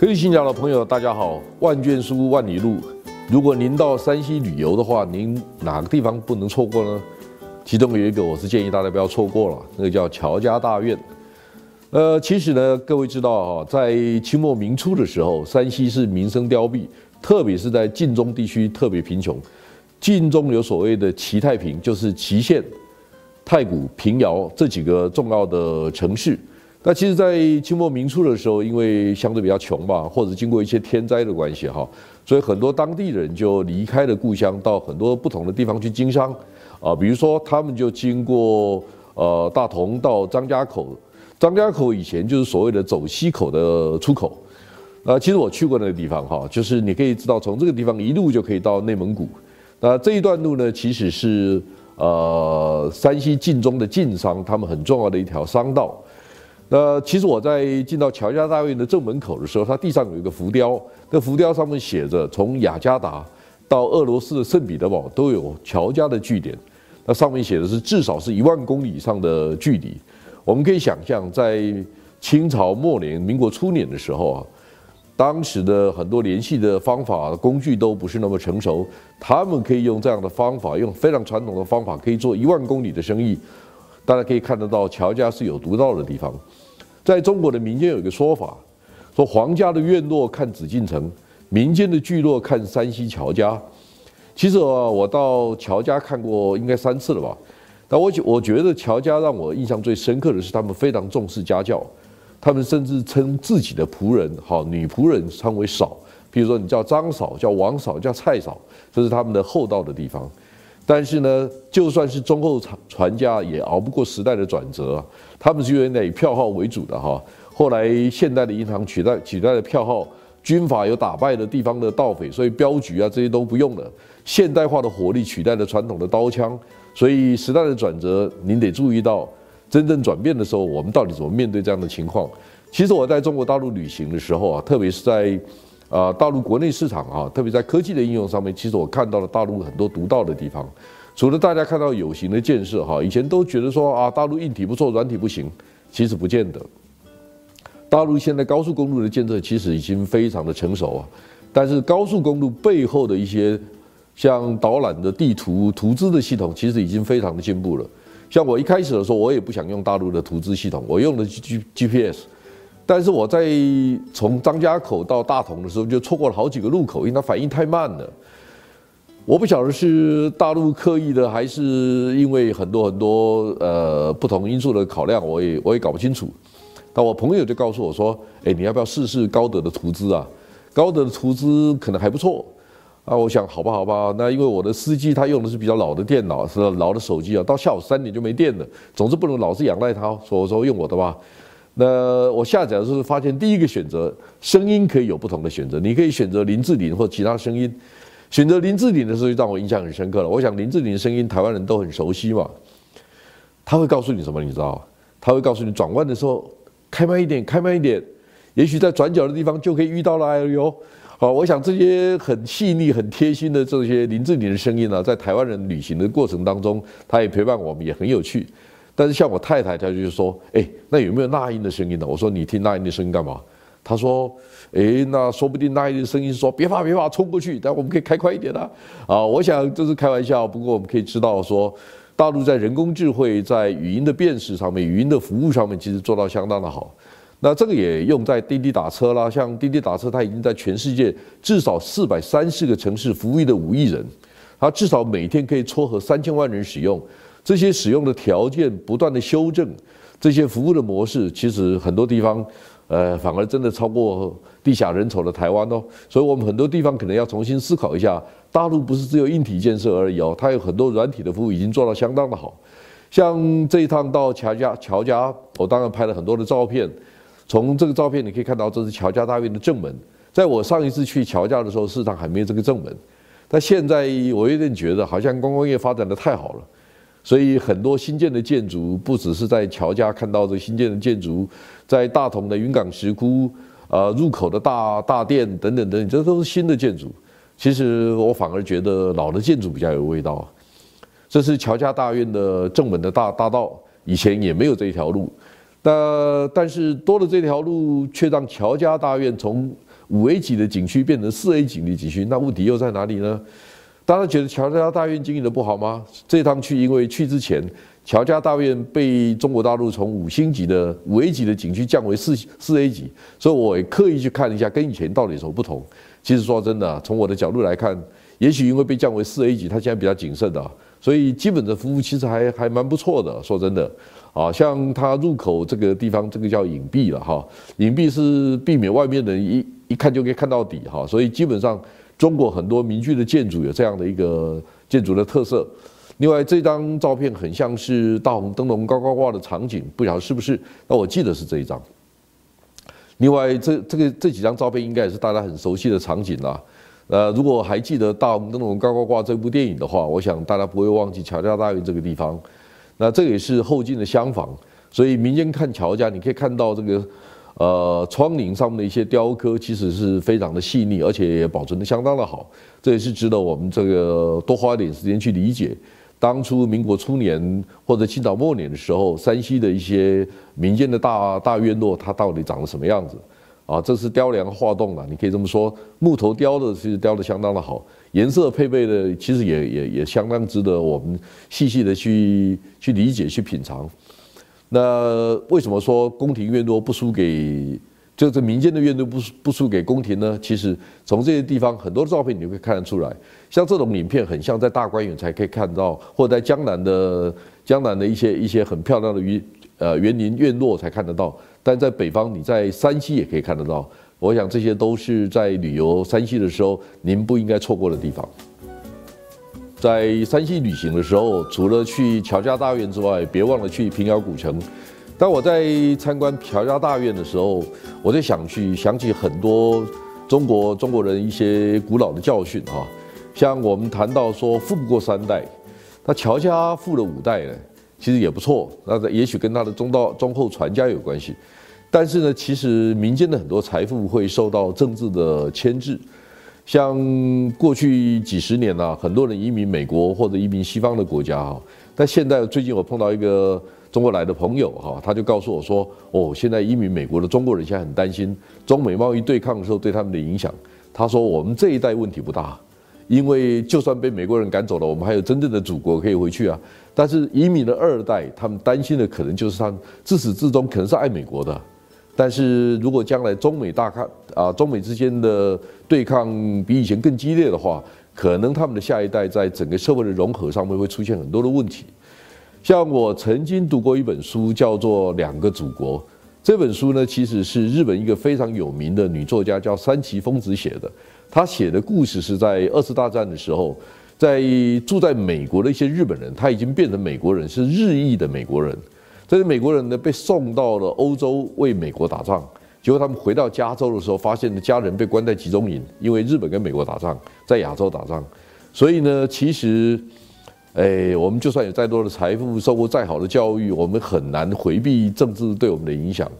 各位新疆的朋友，大家好！万卷书，万里路。如果您到山西旅游的话，您哪个地方不能错过呢？其中有一个，我是建议大家不要错过了，那个叫乔家大院。呃，其实呢，各位知道哈，在清末明初的时候，山西是民生凋敝，特别是在晋中地区特别贫穷。晋中有所谓的齐太平，就是祁县、太谷、平遥这几个重要的城市。那其实，在清末明初的时候，因为相对比较穷吧，或者经过一些天灾的关系哈，所以很多当地人就离开了故乡，到很多不同的地方去经商。啊，比如说他们就经过呃大同到张家口，张家口以前就是所谓的走西口的出口。那，其实我去过那个地方哈，就是你可以知道从这个地方一路就可以到内蒙古。那这一段路呢，其实是呃山西晋中的晋商他们很重要的一条商道。那其实我在进到乔家大院的正门口的时候，它地上有一个浮雕，那浮雕上面写着从雅加达到俄罗斯的圣彼得堡都有乔家的据点。那上面写的是至少是一万公里以上的距离。我们可以想象，在清朝末年、民国初年的时候啊，当时的很多联系的方法、工具都不是那么成熟，他们可以用这样的方法，用非常传统的方法，可以做一万公里的生意。大家可以看得到，乔家是有独到的地方。在中国的民间有一个说法，说皇家的院落看紫禁城，民间的聚落看山西乔家。其实啊，我到乔家看过应该三次了吧。但我我觉得乔家让我印象最深刻的是，他们非常重视家教，他们甚至称自己的仆人，好女仆人称为嫂。比如说你叫张嫂、叫王嫂、叫蔡嫂，这是他们的厚道的地方。但是呢，就算是忠厚传传家，也熬不过时代的转折。他们是原来以票号为主的哈，后来现代的银行取代取代了票号，军阀有打败的地方的盗匪，所以镖局啊这些都不用了。现代化的火力取代了传统的刀枪，所以时代的转折，您得注意到真正转变的时候，我们到底怎么面对这样的情况？其实我在中国大陆旅行的时候啊，特别是在啊大陆国内市场啊，特别在科技的应用上面，其实我看到了大陆很多独到的地方。除了大家看到有形的建设哈，以前都觉得说啊大陆硬体不错，软体不行，其实不见得。大陆现在高速公路的建设其实已经非常的成熟啊，但是高速公路背后的一些。像导览的地图、图资的系统，其实已经非常的进步了。像我一开始的时候，我也不想用大陆的图资系统，我用的 G GPS。但是我在从张家口到大同的时候，就错过了好几个路口，因为它反应太慢了。我不晓得是大陆刻意的，还是因为很多很多呃不同因素的考量，我也我也搞不清楚。但我朋友就告诉我说：“哎，你要不要试试高德的图资啊？高德的图资可能还不错。”啊，我想好吧，好吧，那因为我的司机他用的是比较老的电脑，是老的手机啊，到下午三点就没电了。总之不能老是仰赖他，所以说用我的吧。那我下载的时候发现，第一个选择声音可以有不同的选择，你可以选择林志玲或其他声音。选择林志玲的时候就让我印象很深刻了。我想林志玲的声音台湾人都很熟悉嘛。他会告诉你什么？你知道他会告诉你转弯的时候开慢一点，开慢一点，也许在转角的地方就可以遇到了哎呦。好，我想这些很细腻、很贴心的这些林志玲的声音呢，在台湾人旅行的过程当中，他也陪伴我们，也很有趣。但是像我太太，她就说：“哎，那有没有那英的声音呢？”我说：“你听那英的声音干嘛？”她说：“哎，那说不定那英的声音说别怕别怕，冲过去，但我们可以开快一点啊。”啊，我想这是开玩笑，不过我们可以知道说，大陆在人工智慧、在语音的辨识上面、语音的服务上面，其实做到相当的好。那这个也用在滴滴打车啦，像滴滴打车，它已经在全世界至少四百三十个城市服务的五亿人，它至少每天可以撮合三千万人使用。这些使用的条件不断的修正，这些服务的模式，其实很多地方，呃，反而真的超过地下人丑的台湾哦。所以我们很多地方可能要重新思考一下，大陆不是只有硬体建设而已哦，它有很多软体的服务已经做到相当的好。像这一趟到乔家，乔家，我当然拍了很多的照片。从这个照片你可以看到，这是乔家大院的正门。在我上一次去乔家的时候，市场还没有这个正门。但现在我有点觉得，好像观光业发展的太好了，所以很多新建的建筑，不只是在乔家看到这新建的建筑，在大同的云冈石窟，呃，入口的大大殿等等等等，这都是新的建筑。其实我反而觉得老的建筑比较有味道。这是乔家大院的正门的大大道，以前也没有这一条路。那但是多了这条路，却让乔家大院从五 A 级的景区变成四 A 级的景区，那问题又在哪里呢？大家觉得乔家大院经营的不好吗？这趟去，因为去之前，乔家大院被中国大陆从五星级的五 A 级的景区降为四四 A 级，所以我也刻意去看一下，跟以前到底有什么不同。其实说真的，从我的角度来看，也许因为被降为四 A 级，它现在比较谨慎的，所以基本的服务其实还还蛮不错的。说真的，啊，像它入口这个地方，这个叫隐蔽了哈，隐蔽是避免外面人一一看就可以看到底哈，所以基本上。中国很多民居的建筑有这样的一个建筑的特色。另外，这张照片很像是大红灯笼高高挂的场景，不晓得是不是？那我记得是这一张。另外，这这个这几张照片应该也是大家很熟悉的场景啦。呃，如果还记得大红灯笼高高挂这部电影的话，我想大家不会忘记乔家大院这个地方。那这也是后进的厢房，所以民间看乔家，你可以看到这个。呃，窗棂上面的一些雕刻其实是非常的细腻，而且也保存的相当的好，这也是值得我们这个多花一点时间去理解。当初民国初年或者清朝末年的时候，山西的一些民间的大大院落，它到底长得什么样子？啊，这是雕梁画栋了，你可以这么说，木头雕的其实雕的相当的好，颜色配备的其实也也也相当值得我们细细的去去理解去品尝。那为什么说宫廷院落不输给，就是民间的院落不不输给宫廷呢？其实从这些地方很多的照片你会看得出来，像这种影片很像在大观园才可以看到，或者在江南的江南的一些一些很漂亮的园呃园林院落才看得到，但在北方你在山西也可以看得到。我想这些都是在旅游山西的时候您不应该错过的地方。在山西旅行的时候，除了去乔家大院之外，别忘了去平遥古城。当我在参观乔家大院的时候，我在想去想起很多中国中国人一些古老的教训哈。像我们谈到说富不过三代，那乔家富了五代呢，其实也不错。那也许跟他的中道中后传家有关系。但是呢，其实民间的很多财富会受到政治的牵制。像过去几十年呐，很多人移民美国或者移民西方的国家哈，但现在最近我碰到一个中国来的朋友哈，他就告诉我说，哦，现在移民美国的中国人现在很担心中美贸易对抗的时候对他们的影响。他说我们这一代问题不大，因为就算被美国人赶走了，我们还有真正的祖国可以回去啊。但是移民的二代，他们担心的可能就是他自始至终可能是爱美国的。但是如果将来中美大抗啊，中美之间的对抗比以前更激烈的话，可能他们的下一代在整个社会的融合上面会出现很多的问题。像我曾经读过一本书，叫做《两个祖国》。这本书呢，其实是日本一个非常有名的女作家叫三崎丰子写的。她写的故事是在二次大战的时候，在住在美国的一些日本人，他已经变成美国人，是日裔的美国人。这些美国人呢，被送到了欧洲为美国打仗。结果他们回到加州的时候，发现家人被关在集中营，因为日本跟美国打仗，在亚洲打仗。所以呢，其实，哎，我们就算有再多的财富，受过再好的教育，我们很难回避政治对我们的影响。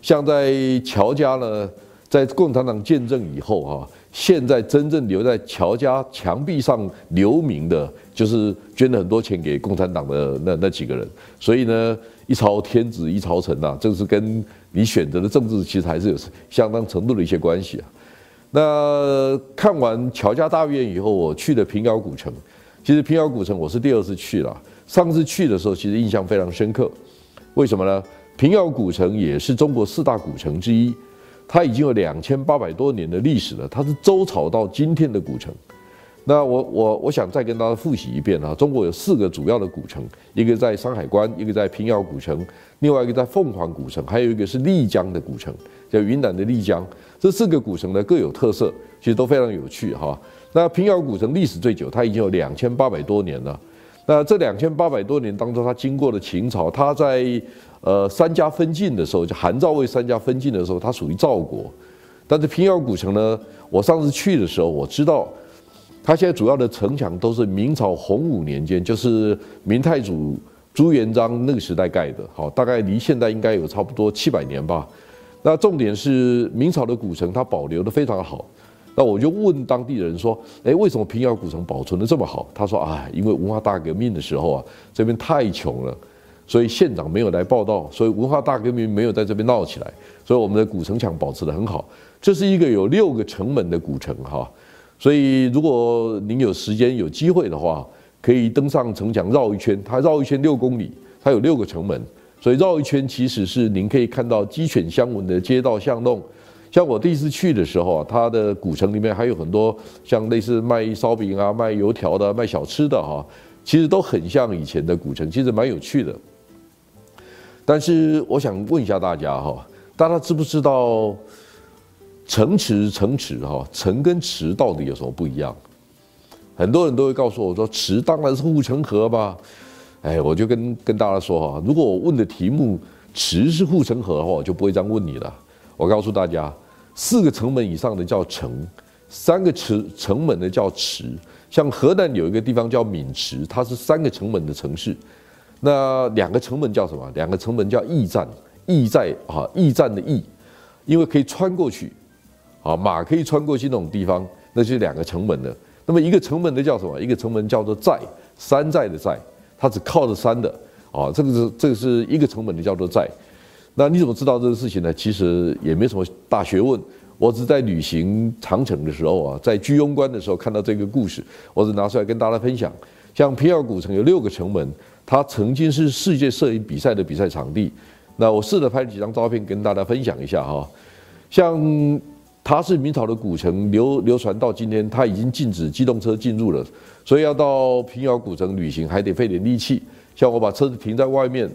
像在乔家呢，在共产党建政以后哈，现在真正留在乔家墙壁上留名的，就是捐了很多钱给共产党的那那几个人。所以呢。一朝天子一朝臣呐，这是跟你选择的政治其实还是有相当程度的一些关系啊。那看完乔家大院以后，我去了平遥古城。其实平遥古城我是第二次去了，上次去的时候其实印象非常深刻。为什么呢？平遥古城也是中国四大古城之一，它已经有两千八百多年的历史了，它是周朝到今天的古城。那我我我想再跟大家复习一遍啊，中国有四个主要的古城，一个在山海关，一个在平遥古城，另外一个在凤凰古城，还有一个是丽江的古城，叫云南的丽江。这四个古城呢各有特色，其实都非常有趣哈。那平遥古城历史最久，它已经有两千八百多年了。那这两千八百多年当中，它经过了秦朝，它在呃三家分晋的时候，就韩赵魏三家分晋的时候，它属于赵国。但是平遥古城呢，我上次去的时候，我知道。它现在主要的城墙都是明朝洪武年间，就是明太祖朱元璋那个时代盖的，好，大概离现在应该有差不多七百年吧。那重点是明朝的古城，它保留的非常好。那我就问当地人说：“哎，为什么平遥古城保存的这么好？”他说：“啊，因为文化大革命的时候啊，这边太穷了，所以县长没有来报道，所以文化大革命没有在这边闹起来，所以我们的古城墙保持得很好。这是一个有六个城门的古城哈，所以如果您有时间有机会的话，可以登上城墙绕一圈，它绕一圈六公里，它有六个城门，所以绕一圈其实是您可以看到鸡犬相闻的街道巷弄。像我第一次去的时候啊，它的古城里面还有很多像类似卖烧饼啊、卖油条的、卖小吃的哈，其实都很像以前的古城，其实蛮有趣的。但是我想问一下大家哈，大家知不知道？城池，城池，哈，城跟池到底有什么不一样？很多人都会告诉我说，池当然是护城河吧。哎，我就跟跟大家说哈，如果我问的题目池是护城河的话，我就不会这样问你了。我告诉大家，四个城门以上的叫城，三个池城门的叫池。像河南有一个地方叫渑池，它是三个城门的城市。那两个城门叫什么？两个城门叫驿站，驿在啊，驿站的驿，因为可以穿过去。啊，马可以穿过去那种地方，那就是两个城门的。那么一个城门的叫什么？一个城门叫做寨，山寨的寨，它只靠着山的。啊，这个是这个是一个城门的叫做寨。那你怎么知道这个事情呢？其实也没什么大学问。我只在旅行长城的时候啊，在居庸关的时候看到这个故事，我只拿出来跟大家分享。像平遥古城有六个城门，它曾经是世界摄影比赛的比赛场地。那我试着拍几张照片跟大家分享一下哈，像。它是明朝的古城，流流传到今天，它已经禁止机动车进入了，所以要到平遥古城旅行还得费点力气。像我把车子停在外面，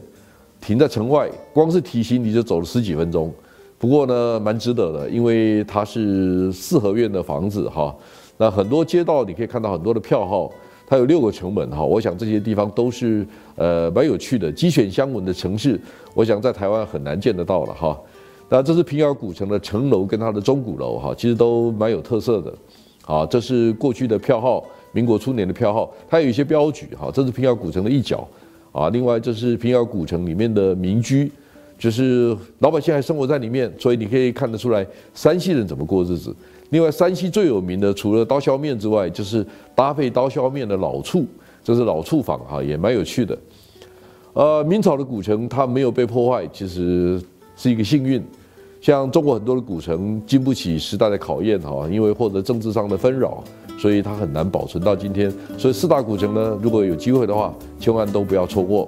停在城外，光是提行李就走了十几分钟。不过呢，蛮值得的，因为它是四合院的房子哈。那很多街道你可以看到很多的票号，它有六个城门哈。我想这些地方都是呃蛮有趣的，鸡犬相闻的城市，我想在台湾很难见得到了哈。那这是平遥古城的城楼跟它的钟鼓楼哈，其实都蛮有特色的。好，这是过去的票号，民国初年的票号，它有一些标举哈。这是平遥古城的一角啊。另外，这是平遥古城里面的民居，就是老百姓还生活在里面，所以你可以看得出来山西人怎么过日子。另外，山西最有名的除了刀削面之外，就是搭配刀削面的老醋，这是老醋坊哈，也蛮有趣的。呃，明朝的古城它没有被破坏，其实是一个幸运。像中国很多的古城经不起时代的考验哈，因为或者政治上的纷扰，所以它很难保存到今天。所以四大古城呢，如果有机会的话，千万都不要错过。